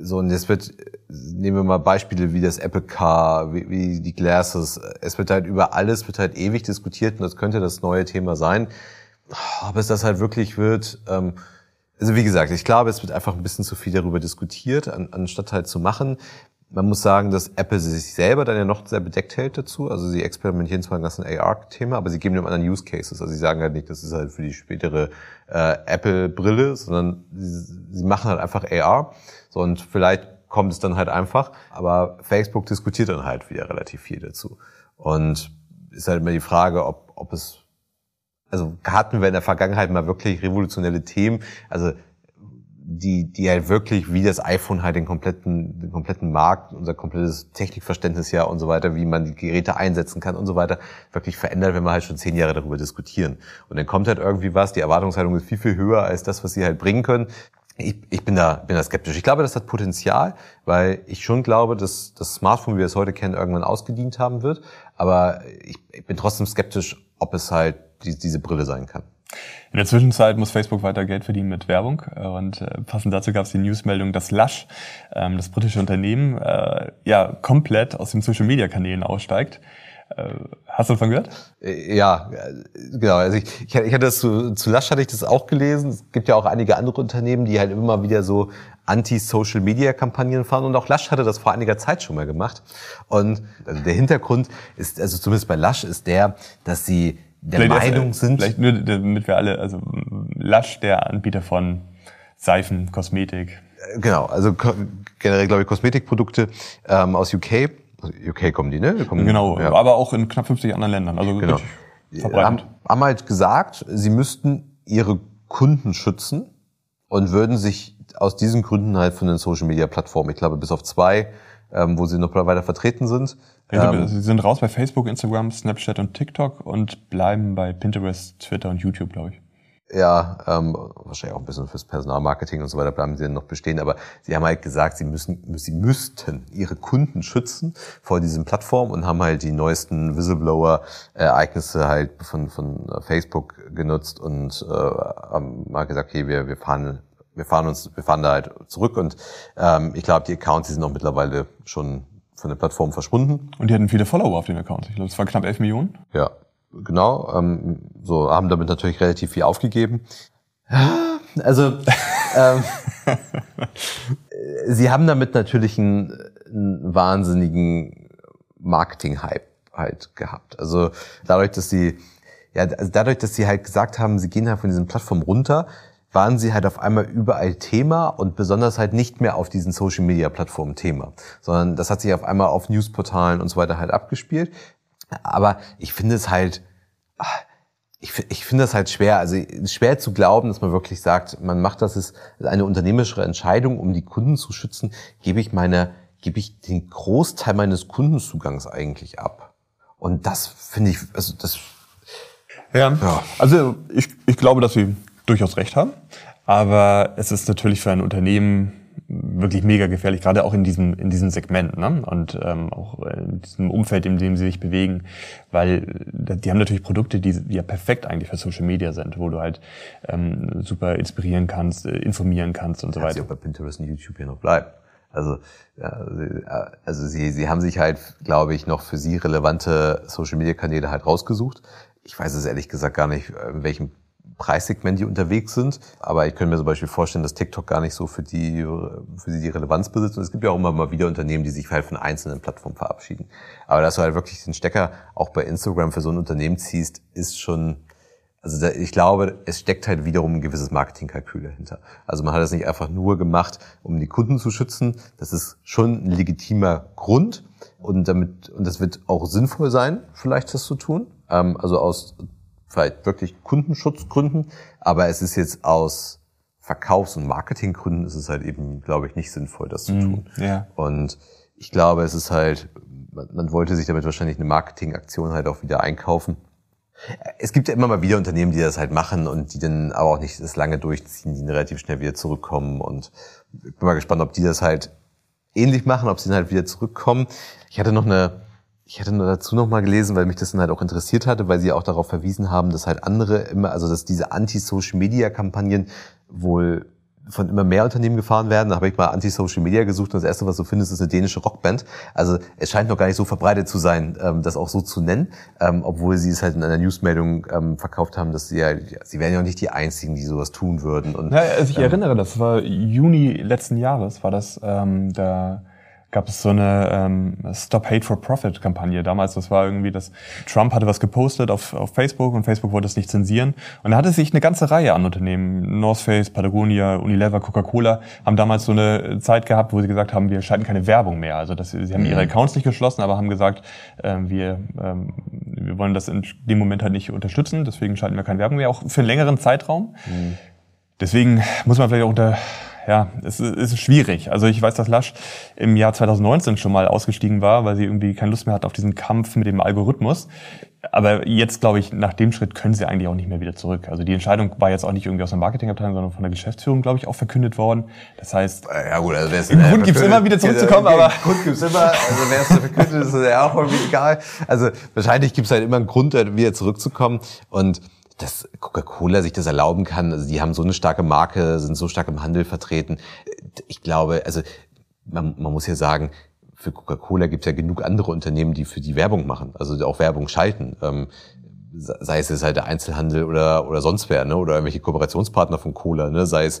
So, und jetzt wird, nehmen wir mal Beispiele wie das Apple Car, wie, wie die Glasses. Es wird halt über alles, wird halt ewig diskutiert und das könnte das neue Thema sein. Ob es das halt wirklich wird, ähm, also wie gesagt, ich glaube, es wird einfach ein bisschen zu viel darüber diskutiert, an, anstatt halt zu machen. Man muss sagen, dass Apple sich selber dann ja noch sehr bedeckt hält dazu. Also sie experimentieren zwar das ganze AR-Thema, aber sie geben dem anderen Use Cases. Also sie sagen halt nicht, das ist halt für die spätere äh, Apple-Brille, sondern sie, sie machen halt einfach AR. So, und vielleicht kommt es dann halt einfach. Aber Facebook diskutiert dann halt wieder relativ viel dazu. Und ist halt immer die Frage, ob, ob es also hatten wir in der Vergangenheit mal wirklich revolutionelle Themen, also die, die halt wirklich wie das iPhone halt den kompletten, den kompletten Markt, unser komplettes Technikverständnis ja und so weiter, wie man die Geräte einsetzen kann und so weiter, wirklich verändert, wenn wir halt schon zehn Jahre darüber diskutieren. Und dann kommt halt irgendwie was, die Erwartungshaltung ist viel, viel höher als das, was sie halt bringen können. Ich, ich bin da, bin da skeptisch. Ich glaube, das hat Potenzial, weil ich schon glaube, dass das Smartphone, wie wir es heute kennen, irgendwann ausgedient haben wird. Aber ich, ich bin trotzdem skeptisch, ob es halt die, diese Brille sein kann. In der Zwischenzeit muss Facebook weiter Geld verdienen mit Werbung und äh, passend dazu gab es die Newsmeldung, dass Lush, ähm, das britische Unternehmen, äh, ja komplett aus den Social Media Kanälen aussteigt. Äh, hast du davon gehört? Äh, ja, genau. Also ich, ich hatte das zu, zu Lush hatte ich das auch gelesen. Es gibt ja auch einige andere Unternehmen, die halt immer wieder so Anti-Social-Media-Kampagnen fahren und auch Lush hatte das vor einiger Zeit schon mal gemacht. Und der Hintergrund ist, also zumindest bei Lush ist der, dass sie der vielleicht Meinung das, sind. Vielleicht nur, damit wir alle, also Lush, der Anbieter von Seifen, Kosmetik. Genau, also generell glaube ich Kosmetikprodukte ähm, aus UK. UK kommen die, ne? Kommen, genau, ja. aber auch in knapp 50 anderen Ländern. Also genau. verbreitet. Haben, haben halt gesagt, sie müssten ihre Kunden schützen und würden sich aus diesen Gründen halt von den Social Media Plattformen, ich glaube bis auf zwei, ähm, wo sie noch weiter vertreten sind. Ja, ähm, sie sind raus bei Facebook, Instagram, Snapchat und TikTok und bleiben bei Pinterest, Twitter und YouTube, glaube ich. Ja, ähm, wahrscheinlich auch ein bisschen fürs Personalmarketing und so weiter bleiben sie dann noch bestehen. Aber sie haben halt gesagt, sie müssen, sie müssten ihre Kunden schützen vor diesen Plattformen und haben halt die neuesten Whistleblower-Ereignisse halt von, von Facebook genutzt und äh, haben mal gesagt, okay, wir, wir fahren wir fahren uns, wir fahren da halt zurück und ähm, ich glaube, die Accounts, die sind auch mittlerweile schon von der Plattform verschwunden. Und die hatten viele Follower auf den Accounts. Ich glaube, es waren knapp 11 Millionen. Ja, genau. Ähm, so haben damit natürlich relativ viel aufgegeben. Also ähm, sie haben damit natürlich einen, einen wahnsinnigen Marketing-Hype halt gehabt. Also dadurch, dass sie ja, also dadurch, dass sie halt gesagt haben, sie gehen halt von diesen Plattformen runter, waren sie halt auf einmal überall Thema und besonders halt nicht mehr auf diesen Social Media Plattformen Thema, sondern das hat sich auf einmal auf Newsportalen und so weiter halt abgespielt. Aber ich finde es halt, ich, ich finde das halt schwer, also schwer zu glauben, dass man wirklich sagt, man macht das ist eine unternehmerische Entscheidung, um die Kunden zu schützen, gebe ich meine, gebe ich den Großteil meines Kundenzugangs eigentlich ab. Und das finde ich, also das ja. ja. Also ich, ich glaube, dass sie durchaus recht haben. Aber es ist natürlich für ein Unternehmen wirklich mega gefährlich, gerade auch in diesem in diesem Segment ne? und ähm, auch in diesem Umfeld, in dem sie sich bewegen, weil die haben natürlich Produkte, die, die ja perfekt eigentlich für Social Media sind, wo du halt ähm, super inspirieren kannst, äh, informieren kannst und so weiter. Sie auch bei Pinterest und YouTube hier noch bleiben. Also, ja, also sie, sie haben sich halt, glaube ich, noch für sie relevante Social Media Kanäle halt rausgesucht. Ich weiß es ehrlich gesagt gar nicht, in welchem Preissegment die unterwegs sind. Aber ich könnte mir zum Beispiel vorstellen, dass TikTok gar nicht so für die, für sie die Relevanz besitzt. Und es gibt ja auch immer mal wieder Unternehmen, die sich halt von einzelnen Plattformen verabschieden. Aber dass du halt wirklich den Stecker auch bei Instagram für so ein Unternehmen ziehst, ist schon, also da, ich glaube, es steckt halt wiederum ein gewisses Marketingkalkül dahinter. Also man hat es nicht einfach nur gemacht, um die Kunden zu schützen. Das ist schon ein legitimer Grund. Und damit, und das wird auch sinnvoll sein, vielleicht das zu tun. Ähm, also aus vielleicht wirklich Kundenschutzgründen, aber es ist jetzt aus Verkaufs- und Marketinggründen ist es halt eben, glaube ich, nicht sinnvoll, das zu mm, tun. Ja. Und ich glaube, es ist halt, man, man wollte sich damit wahrscheinlich eine Marketingaktion halt auch wieder einkaufen. Es gibt ja immer mal wieder Unternehmen, die das halt machen und die dann aber auch nicht das lange durchziehen, die dann relativ schnell wieder zurückkommen. Und ich bin mal gespannt, ob die das halt ähnlich machen, ob sie dann halt wieder zurückkommen. Ich hatte noch eine ich hatte nur dazu noch mal gelesen, weil mich das dann halt auch interessiert hatte, weil sie auch darauf verwiesen haben, dass halt andere immer, also dass diese Anti-Social-Media-Kampagnen wohl von immer mehr Unternehmen gefahren werden. Da habe ich mal Anti-Social Media gesucht und das erste, was du findest, ist eine dänische Rockband. Also es scheint noch gar nicht so verbreitet zu sein, ähm, das auch so zu nennen, ähm, obwohl sie es halt in einer Newsmeldung ähm, verkauft haben, dass sie ja, sie wären ja auch nicht die einzigen, die sowas tun würden. Und, ja, also ich ähm, erinnere, das war Juni letzten Jahres, war das ähm, da gab es so eine ähm, Stop Hate for Profit Kampagne damals. Das war irgendwie, dass Trump hatte was gepostet auf, auf Facebook und Facebook wollte es nicht zensieren. Und da hatte sich eine ganze Reihe an Unternehmen, North Face, Patagonia, Unilever, Coca-Cola, haben damals so eine Zeit gehabt, wo sie gesagt haben, wir schalten keine Werbung mehr. Also das, sie haben ihre mhm. Accounts nicht geschlossen, aber haben gesagt, ähm, wir, ähm, wir wollen das in dem Moment halt nicht unterstützen, deswegen schalten wir keine Werbung mehr, auch für einen längeren Zeitraum. Mhm. Deswegen muss man vielleicht auch unter ja, es ist schwierig. Also ich weiß, dass Lasch im Jahr 2019 schon mal ausgestiegen war, weil sie irgendwie keine Lust mehr hat auf diesen Kampf mit dem Algorithmus. Aber jetzt, glaube ich, nach dem Schritt können sie eigentlich auch nicht mehr wieder zurück. Also die Entscheidung war jetzt auch nicht irgendwie aus der Marketingabteilung, sondern von der Geschäftsführung, glaube ich, auch verkündet worden. Das heißt, ja gut, also wär's, Grund gibt's immer wieder zurückzukommen, ja, aber Grund gibt's immer. Also wer es verkündet, ist ja auch irgendwie egal. Also wahrscheinlich gibt's halt immer einen Grund, wieder zurückzukommen und dass Coca-Cola sich das erlauben kann. Also die haben so eine starke Marke, sind so stark im Handel vertreten. Ich glaube, also man, man muss ja sagen, für Coca-Cola gibt es ja genug andere Unternehmen, die für die Werbung machen, also auch Werbung schalten. Ähm, sei es jetzt halt der Einzelhandel oder, oder sonst wer, ne? oder irgendwelche Kooperationspartner von Cola, ne? sei es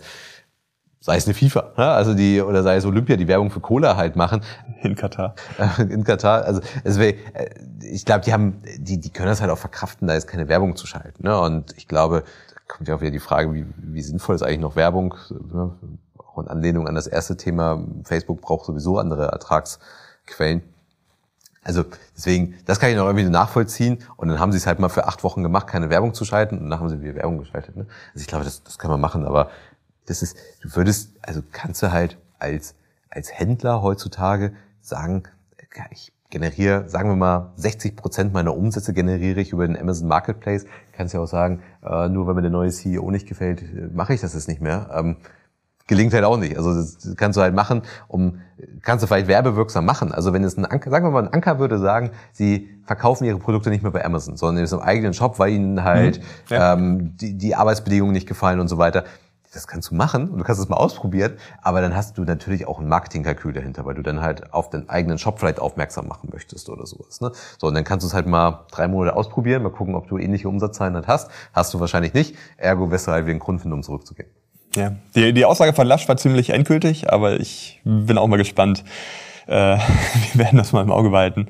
sei es eine FIFA, ne? also die oder sei es Olympia, die Werbung für Cola halt machen. In Katar. In Katar. Also es wär, äh, ich glaube, die haben, die, die können das halt auch verkraften, da ist keine Werbung zu schalten. Ne? Und ich glaube, da kommt ja auch wieder die Frage, wie, wie sinnvoll ist eigentlich noch Werbung? Ne? Auch in Anlehnung an das erste Thema, Facebook braucht sowieso andere Ertragsquellen. Also deswegen, das kann ich noch irgendwie nachvollziehen. Und dann haben sie es halt mal für acht Wochen gemacht, keine Werbung zu schalten. Und dann haben sie wieder Werbung geschaltet. Ne? Also ich glaube, das, das kann man machen. Aber das ist, du würdest, also kannst du halt als, als Händler heutzutage sagen, ich generiere, sagen wir mal, 60 Prozent meiner Umsätze generiere ich über den Amazon Marketplace. Kannst ja auch sagen, äh, nur weil mir der neue CEO nicht gefällt, äh, mache ich das jetzt nicht mehr. Ähm, gelingt halt auch nicht. Also das kannst du halt machen, um kannst du vielleicht werbewirksam machen. Also wenn es ein Anker, sagen wir mal, ein Anker würde sagen, sie verkaufen ihre Produkte nicht mehr bei Amazon, sondern in ihrem eigenen Shop, weil ihnen halt mhm, ja. ähm, die, die Arbeitsbedingungen nicht gefallen und so weiter. Das kannst du machen und du kannst es mal ausprobieren, aber dann hast du natürlich auch ein Marketingkalkül dahinter, weil du dann halt auf den eigenen Shop vielleicht aufmerksam machen möchtest oder sowas. Ne? So, und dann kannst du es halt mal drei Monate ausprobieren, mal gucken, ob du ähnliche Umsatzzahlen halt hast. Hast du wahrscheinlich nicht, ergo halt wieder einen Grund finden, um zurückzugehen. Ja, die, die Aussage von Lasch war ziemlich endgültig, aber ich bin auch mal gespannt. Äh, wir werden das mal im Auge behalten,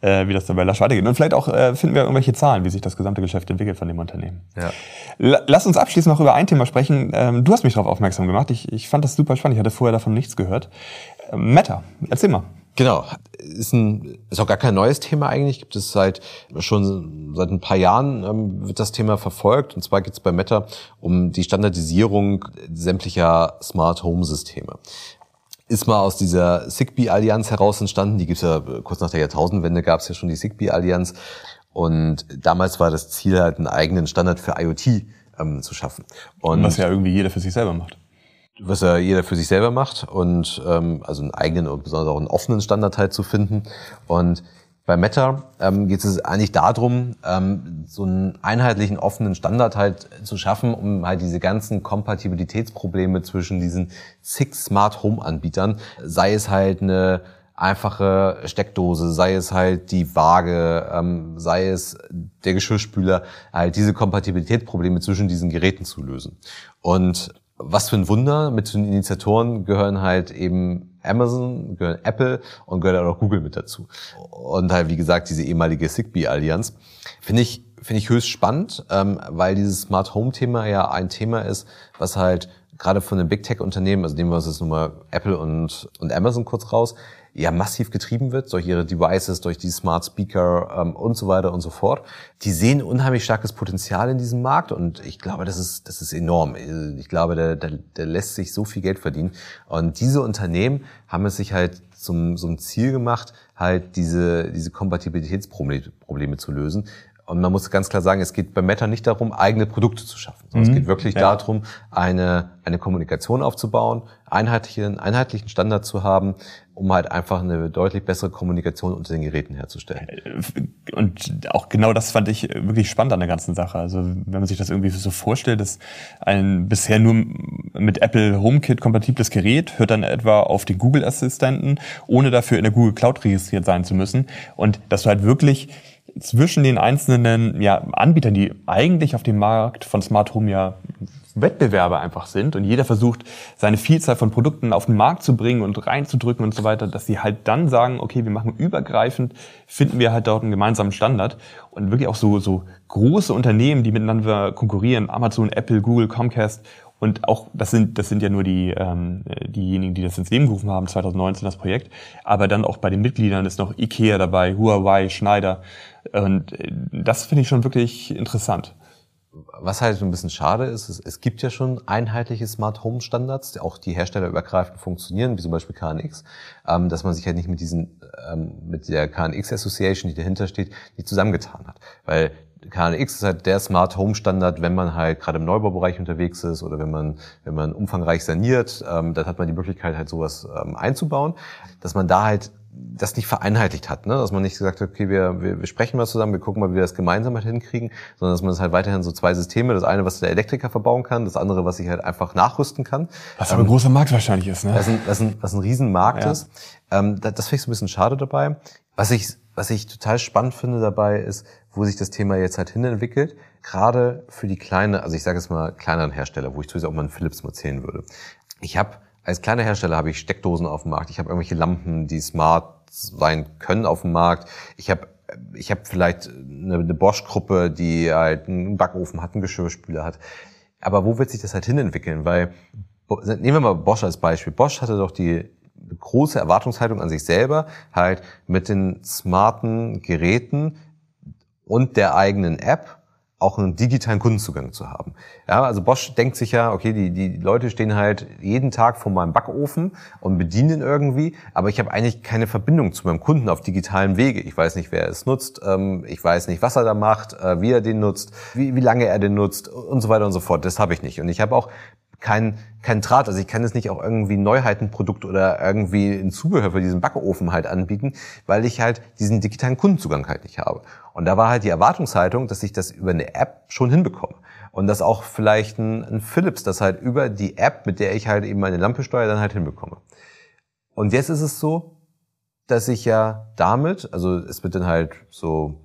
wie das dann bei Lasch weitergeht. Und vielleicht auch äh, finden wir irgendwelche Zahlen, wie sich das gesamte Geschäft entwickelt von dem Unternehmen. Ja. Lass uns abschließend noch über ein Thema sprechen. Ähm, du hast mich darauf aufmerksam gemacht. Ich, ich fand das super spannend. Ich hatte vorher davon nichts gehört. Ähm, Meta, erzähl mal. Genau, ist, ein, ist auch gar kein neues Thema eigentlich. Gibt es seit schon seit ein paar Jahren ähm, wird das Thema verfolgt. Und zwar geht es bei Meta um die Standardisierung sämtlicher Smart Home Systeme. Ist mal aus dieser Zigbee Allianz heraus entstanden. Die gibt's ja kurz nach der Jahrtausendwende gab es ja schon die Zigbee Allianz. Und damals war das Ziel halt einen eigenen Standard für IoT ähm, zu schaffen. Und was ja irgendwie jeder für sich selber macht was ja jeder für sich selber macht und ähm, also einen eigenen und besonders auch einen offenen Standard halt zu finden. Und bei Meta ähm, geht es eigentlich darum, ähm, so einen einheitlichen offenen Standard halt zu schaffen, um halt diese ganzen Kompatibilitätsprobleme zwischen diesen six Smart Home Anbietern, sei es halt eine einfache Steckdose, sei es halt die Waage, ähm, sei es der Geschirrspüler, halt diese Kompatibilitätsprobleme zwischen diesen Geräten zu lösen. Und was für ein Wunder, mit den Initiatoren gehören halt eben Amazon, gehören Apple und gehört auch Google mit dazu. Und halt, wie gesagt, diese ehemalige Zigbee-Allianz. Finde ich, finde ich höchst spannend, ähm, weil dieses Smart Home-Thema ja ein Thema ist, was halt gerade von den Big Tech-Unternehmen, also nehmen wir uns jetzt nur mal Apple und, und Amazon kurz raus, ja massiv getrieben wird durch ihre Devices, durch die Smart Speaker ähm, und so weiter und so fort. Die sehen unheimlich starkes Potenzial in diesem Markt und ich glaube, das ist, das ist enorm. Ich glaube, da, da, da lässt sich so viel Geld verdienen. Und diese Unternehmen haben es sich halt zum, zum Ziel gemacht, halt diese, diese Kompatibilitätsprobleme zu lösen. Und man muss ganz klar sagen, es geht bei Meta nicht darum, eigene Produkte zu schaffen, sondern mhm. es geht wirklich ja. darum, eine, eine Kommunikation aufzubauen, einheitlichen, einheitlichen Standard zu haben, um halt einfach eine deutlich bessere Kommunikation unter den Geräten herzustellen. Und auch genau das fand ich wirklich spannend an der ganzen Sache. Also wenn man sich das irgendwie so vorstellt, dass ein bisher nur mit Apple HomeKit kompatibles Gerät hört dann etwa auf den Google Assistenten, ohne dafür in der Google Cloud registriert sein zu müssen. Und dass du halt wirklich zwischen den einzelnen ja, Anbietern, die eigentlich auf dem Markt von Smart Home ja Wettbewerber einfach sind und jeder versucht, seine Vielzahl von Produkten auf den Markt zu bringen und reinzudrücken und so weiter, dass sie halt dann sagen, okay, wir machen übergreifend, finden wir halt dort einen gemeinsamen Standard und wirklich auch so, so große Unternehmen, die miteinander konkurrieren, Amazon, Apple, Google, Comcast und auch, das sind, das sind ja nur die, ähm, diejenigen, die das ins Leben gerufen haben, 2019 das Projekt. Aber dann auch bei den Mitgliedern ist noch Ikea dabei, Huawei, Schneider. Und äh, das finde ich schon wirklich interessant. Was halt so ein bisschen schade ist, es, es gibt ja schon einheitliche Smart Home Standards, die auch die herstellerübergreifend funktionieren, wie zum Beispiel KNX, ähm, dass man sich halt nicht mit diesen, ähm, mit der KNX Association, die dahinter steht, nicht zusammengetan hat. Weil KNX ist halt der Smart Home Standard, wenn man halt gerade im Neubaubereich unterwegs ist oder wenn man, wenn man umfangreich saniert, ähm, dann hat man die Möglichkeit halt sowas ähm, einzubauen, dass man da halt das nicht vereinheitlicht hat, ne? dass man nicht gesagt hat, okay, wir, wir, wir sprechen mal zusammen, wir gucken mal, wie wir das gemeinsam halt hinkriegen, sondern dass man das halt weiterhin so zwei Systeme, das eine, was der Elektriker verbauen kann, das andere, was ich halt einfach nachrüsten kann. Was aber ein großer Markt wahrscheinlich ist, ne? Was ein, was ein, was ein Riesenmarkt ja. ist. Ähm, das, das finde ich so ein bisschen schade dabei. Was ich, was ich total spannend finde dabei ist, wo sich das Thema jetzt halt hinentwickelt. Gerade für die kleine, also ich sage jetzt mal kleineren Hersteller, wo ich durchaus auch mal einen Philips mal zählen würde. ich habe als kleiner Hersteller habe ich Steckdosen auf dem Markt, ich habe irgendwelche Lampen, die smart sein können auf dem Markt. Ich habe ich habe vielleicht eine, eine Bosch-Gruppe, die halt einen Backofen hat, einen Geschirrspüler hat. Aber wo wird sich das halt hinentwickeln? Weil, nehmen wir mal Bosch als Beispiel. Bosch hatte doch die große Erwartungshaltung an sich selber, halt mit den smarten Geräten und der eigenen App auch einen digitalen Kundenzugang zu haben. Ja, also Bosch denkt sich ja, okay, die, die Leute stehen halt jeden Tag vor meinem Backofen und bedienen irgendwie, aber ich habe eigentlich keine Verbindung zu meinem Kunden auf digitalen Wege. Ich weiß nicht, wer es nutzt, ähm, ich weiß nicht, was er da macht, äh, wie er den nutzt, wie, wie lange er den nutzt und so weiter und so fort. Das habe ich nicht. Und ich habe auch kein, kein Draht. Also ich kann jetzt nicht auch irgendwie Neuheitenprodukt oder irgendwie ein Zubehör für diesen Backofen halt anbieten, weil ich halt diesen digitalen Kundenzugang halt nicht habe. Und da war halt die Erwartungshaltung, dass ich das über eine App schon hinbekomme. Und dass auch vielleicht ein, ein Philips das halt über die App, mit der ich halt eben meine Lampe steuere, dann halt hinbekomme. Und jetzt ist es so, dass ich ja damit, also es wird dann halt so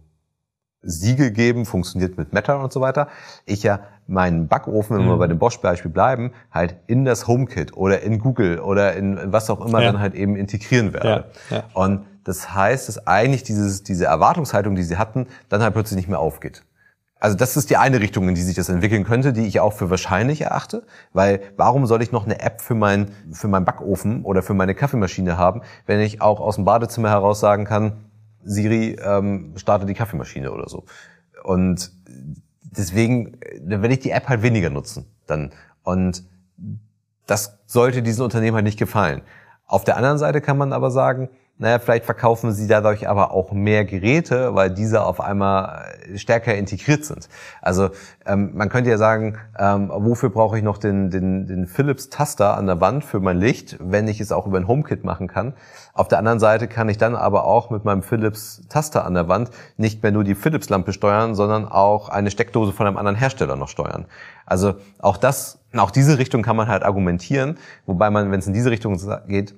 Siegel geben, funktioniert mit Meta und so weiter, ich ja meinen Backofen, wenn wir mhm. bei dem Bosch-Beispiel bleiben, halt in das HomeKit oder in Google oder in was auch immer ja. dann halt eben integrieren werde. Ja. Ja. Und das heißt, dass eigentlich dieses, diese Erwartungshaltung, die sie hatten, dann halt plötzlich nicht mehr aufgeht. Also das ist die eine Richtung, in die sich das entwickeln könnte, die ich auch für wahrscheinlich erachte, weil warum soll ich noch eine App für mein für meinen Backofen oder für meine Kaffeemaschine haben, wenn ich auch aus dem Badezimmer heraus sagen kann, Siri ähm, starte die Kaffeemaschine oder so. Und deswegen dann werde ich die App halt weniger nutzen dann. Und das sollte diesen Unternehmen halt nicht gefallen. Auf der anderen Seite kann man aber sagen, naja, vielleicht verkaufen sie dadurch aber auch mehr Geräte, weil diese auf einmal stärker integriert sind. Also ähm, man könnte ja sagen, ähm, wofür brauche ich noch den, den, den Philips Taster an der Wand für mein Licht, wenn ich es auch über ein HomeKit machen kann. Auf der anderen Seite kann ich dann aber auch mit meinem Philips Taster an der Wand nicht mehr nur die Philips Lampe steuern, sondern auch eine Steckdose von einem anderen Hersteller noch steuern. Also auch das, auch diese Richtung kann man halt argumentieren, wobei man, wenn es in diese Richtung geht,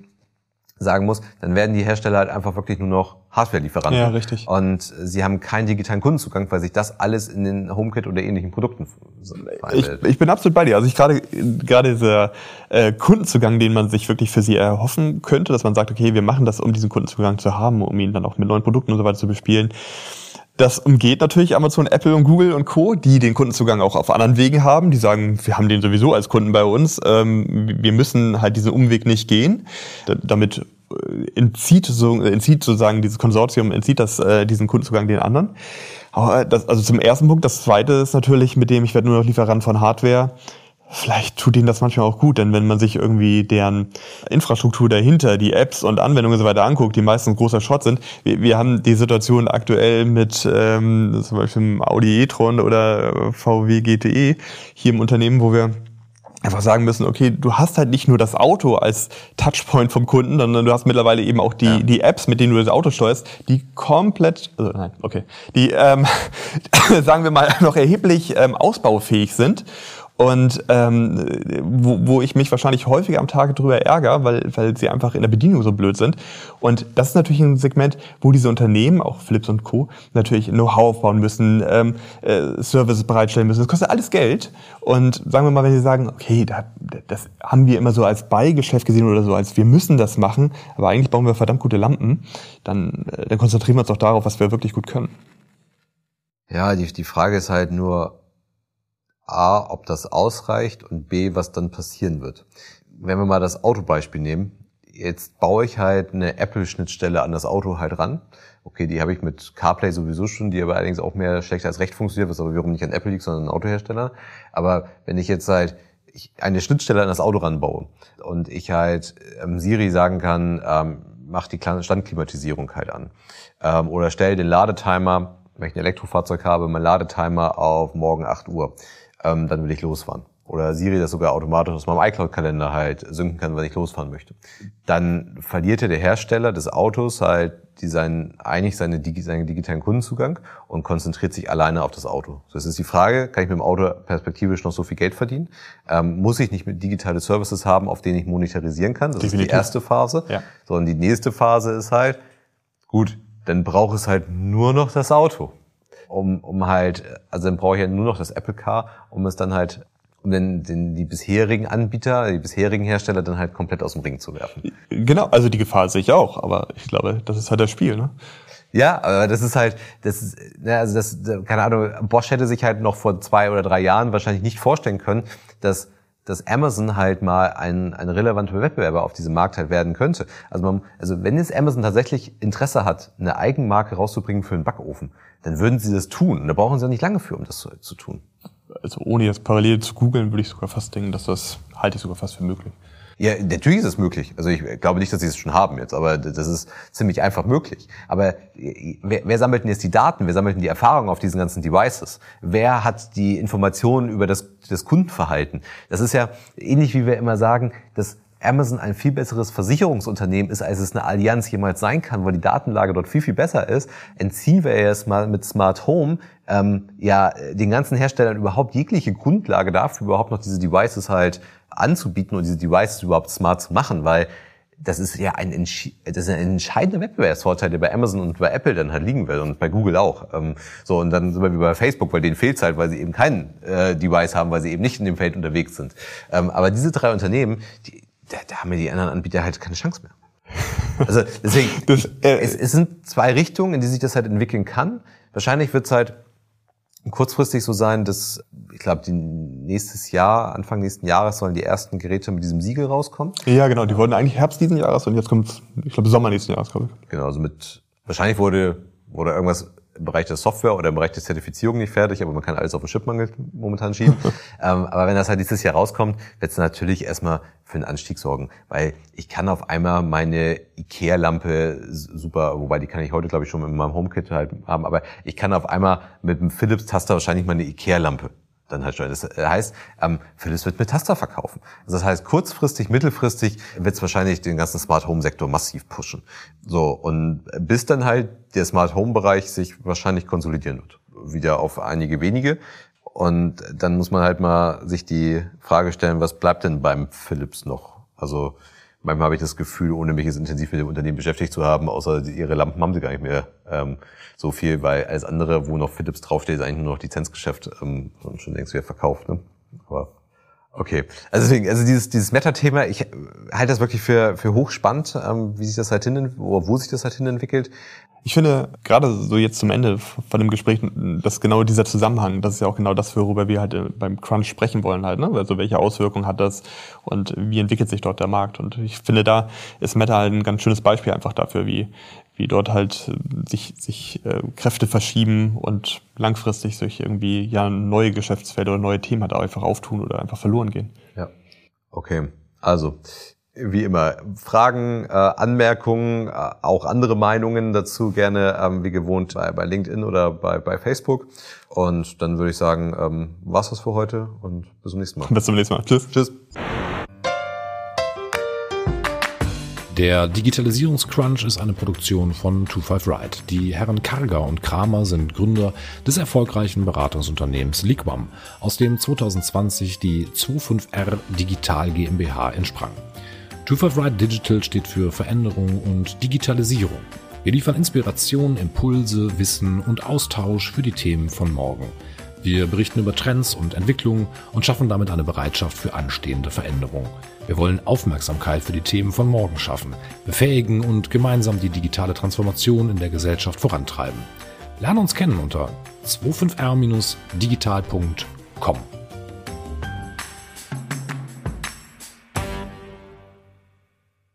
sagen muss, dann werden die Hersteller halt einfach wirklich nur noch Hardware-Lieferanten. Ja, richtig. Und sie haben keinen digitalen Kundenzugang, weil sich das alles in den HomeKit oder ähnlichen Produkten ich, ich bin absolut bei dir. Also ich gerade gerade dieser äh, Kundenzugang, den man sich wirklich für sie erhoffen könnte, dass man sagt, okay, wir machen das, um diesen Kundenzugang zu haben, um ihn dann auch mit neuen Produkten und so weiter zu bespielen. Das umgeht natürlich Amazon, Apple und Google und Co., die den Kundenzugang auch auf anderen Wegen haben. Die sagen, wir haben den sowieso als Kunden bei uns. Ähm, wir müssen halt diesen Umweg nicht gehen. damit äh, entzieht, so, entzieht sozusagen dieses Konsortium, entzieht das äh, diesen Kundenzugang den anderen. Aber das, also zum ersten Punkt. Das zweite ist natürlich, mit dem ich werde nur noch Lieferant von Hardware vielleicht tut ihnen das manchmal auch gut, denn wenn man sich irgendwie deren Infrastruktur dahinter, die Apps und Anwendungen und so weiter anguckt, die meistens großer Schrott sind. Wir, wir haben die Situation aktuell mit ähm, zum Beispiel Audi e-tron oder VW GTE hier im Unternehmen, wo wir einfach sagen müssen, okay, du hast halt nicht nur das Auto als Touchpoint vom Kunden, sondern du hast mittlerweile eben auch die, ja. die Apps, mit denen du das Auto steuerst, die komplett, also nein, okay, die, ähm, sagen wir mal, noch erheblich ähm, ausbaufähig sind und ähm, wo, wo ich mich wahrscheinlich häufiger am Tag drüber ärgere, weil, weil sie einfach in der Bedienung so blöd sind. Und das ist natürlich ein Segment, wo diese Unternehmen, auch Philips und Co., natürlich Know-how aufbauen müssen, ähm, äh, Services bereitstellen müssen. Das kostet alles Geld. Und sagen wir mal, wenn sie sagen, okay, da, das haben wir immer so als Beigeschäft gesehen oder so, als wir müssen das machen, aber eigentlich bauen wir verdammt gute Lampen, dann, äh, dann konzentrieren wir uns auch darauf, was wir wirklich gut können. Ja, die, die Frage ist halt nur, A, ob das ausreicht und B, was dann passieren wird. Wenn wir mal das Autobeispiel nehmen, jetzt baue ich halt eine Apple-Schnittstelle an das Auto halt ran. Okay, die habe ich mit CarPlay sowieso schon, die aber allerdings auch mehr schlecht als recht funktioniert, was aber wiederum nicht an Apple liegt, sondern an Autohersteller. Aber wenn ich jetzt halt eine Schnittstelle an das Auto ranbaue und ich halt ähm, Siri sagen kann, ähm, mach die Standklimatisierung halt an ähm, oder stell den Ladetimer, wenn ich ein Elektrofahrzeug habe, mein Ladetimer auf morgen 8 Uhr ähm, dann will ich losfahren. Oder Siri das sogar automatisch aus meinem iCloud-Kalender halt synken kann, wenn ich losfahren möchte. Dann verliert ja der Hersteller des Autos halt die sein, eigentlich seine, seinen digitalen Kundenzugang und konzentriert sich alleine auf das Auto. So, das ist die Frage, kann ich mit dem Auto perspektivisch noch so viel Geld verdienen? Ähm, muss ich nicht mit digitale Services haben, auf denen ich monetarisieren kann? Das Definitiv. ist die erste Phase. Ja. So, und die nächste Phase ist halt, gut, dann braucht es halt nur noch das Auto um, um halt, also dann brauche ich ja nur noch das Apple Car, um es dann halt um den, den, die bisherigen Anbieter, die bisherigen Hersteller dann halt komplett aus dem Ring zu werfen. Genau, also die Gefahr sehe ich auch, aber ich glaube, das ist halt das Spiel, ne? Ja, aber das ist halt, das ist, ne, also das, keine Ahnung, Bosch hätte sich halt noch vor zwei oder drei Jahren wahrscheinlich nicht vorstellen können, dass dass Amazon halt mal ein, ein relevanter Wettbewerber auf diesem Markt halt werden könnte. Also, man, also wenn jetzt Amazon tatsächlich Interesse hat, eine Eigenmarke rauszubringen für einen Backofen, dann würden sie das tun. Da brauchen sie ja nicht lange für, um das zu, zu tun. Also ohne jetzt parallel zu googeln, würde ich sogar fast denken, dass das halte ich sogar fast für möglich. Ja, natürlich ist es möglich. Also ich glaube nicht, dass sie es schon haben jetzt, aber das ist ziemlich einfach möglich. Aber wer, wer sammelt denn jetzt die Daten? Wer sammelt denn die Erfahrungen auf diesen ganzen Devices? Wer hat die Informationen über das, das Kundenverhalten? Das ist ja ähnlich wie wir immer sagen, dass Amazon ein viel besseres Versicherungsunternehmen ist, als es eine Allianz jemals sein kann, weil die Datenlage dort viel, viel besser ist, entziehen wir jetzt mal mit Smart Home ähm, ja den ganzen Herstellern überhaupt jegliche Grundlage dafür, überhaupt noch diese Devices halt anzubieten und diese Devices überhaupt smart zu machen, weil das ist ja ein, das ist ein entscheidender Wettbewerbsvorteil, der bei Amazon und bei Apple dann halt liegen will und bei Google auch. Ähm, so und dann sind wir wie bei Facebook, weil denen fehlt halt, weil sie eben kein äh, Device haben, weil sie eben nicht in dem Feld unterwegs sind. Ähm, aber diese drei Unternehmen, die, da, da haben ja die anderen Anbieter halt keine Chance mehr. Also deswegen, das, äh, es, es sind zwei Richtungen, in die sich das halt entwickeln kann. Wahrscheinlich wird es halt kurzfristig so sein, dass ich glaube, nächstes Jahr, Anfang nächsten Jahres sollen die ersten Geräte mit diesem Siegel rauskommen. Ja, genau. Die wurden eigentlich Herbst diesen Jahres und jetzt kommt, ich glaube, Sommer nächsten Jahres, glaube ich. Genau, also mit wahrscheinlich wurde wurde irgendwas im Bereich der Software oder im Bereich der Zertifizierung nicht fertig, aber man kann alles auf den Chipmangel momentan schieben. ähm, aber wenn das halt dieses Jahr rauskommt, wird es natürlich erstmal für einen Anstieg sorgen, weil ich kann auf einmal meine Ikea-Lampe super, wobei die kann ich heute glaube ich schon mit meinem HomeKit halt haben, aber ich kann auf einmal mit dem Philips-Taster wahrscheinlich meine Ikea-Lampe dann halt steuern. Das äh, heißt, ähm, Philips wird mit Taster verkaufen. Also das heißt, kurzfristig, mittelfristig wird es wahrscheinlich den ganzen Smart Home Sektor massiv pushen. So und bis dann halt der Smart Home Bereich sich wahrscheinlich konsolidieren wird, wieder auf einige wenige. Und dann muss man halt mal sich die Frage stellen, was bleibt denn beim Philips noch? Also manchmal habe ich das Gefühl, ohne mich jetzt intensiv mit dem Unternehmen beschäftigt zu haben, außer ihre Lampen haben sie gar nicht mehr ähm, so viel, weil alles andere, wo noch Philips draufsteht, ist eigentlich nur noch Lizenzgeschäft ähm, und schon längst wieder verkauft. Ne? Aber okay, also deswegen, also dieses dieses Meta-Thema, ich halte das wirklich für für hochspannend, ähm, wie sich das halt hin, oder wo sich das halt hin entwickelt. Ich finde, gerade so jetzt zum Ende von dem Gespräch, dass genau dieser Zusammenhang, das ist ja auch genau das, worüber wir halt äh, beim Crunch sprechen wollen halt, ne? Also welche Auswirkungen hat das und wie entwickelt sich dort der Markt? Und ich finde, da ist Meta halt ein ganz schönes Beispiel einfach dafür, wie, wie dort halt äh, sich, sich äh, Kräfte verschieben und langfristig sich irgendwie ja neue Geschäftsfelder oder neue Themen halt auch einfach auftun oder einfach verloren gehen. Ja. Okay. Also, wie immer, Fragen, äh, Anmerkungen, äh, auch andere Meinungen dazu gerne ähm, wie gewohnt bei, bei LinkedIn oder bei, bei Facebook. Und dann würde ich sagen, ähm, war's das für heute und bis zum nächsten Mal. Bis zum nächsten Mal. Tschüss. Tschüss. Der Digitalisierungscrunch ist eine Produktion von 25 Ride. Die Herren Karger und Kramer sind Gründer des erfolgreichen Beratungsunternehmens Liquam, aus dem 2020 die 25R Digital GmbH entsprang. 25 Ride Digital steht für Veränderung und Digitalisierung. Wir liefern Inspiration, Impulse, Wissen und Austausch für die Themen von morgen. Wir berichten über Trends und Entwicklungen und schaffen damit eine Bereitschaft für anstehende Veränderungen. Wir wollen Aufmerksamkeit für die Themen von morgen schaffen, befähigen und gemeinsam die digitale Transformation in der Gesellschaft vorantreiben. Lerne uns kennen unter 25r-digital.com.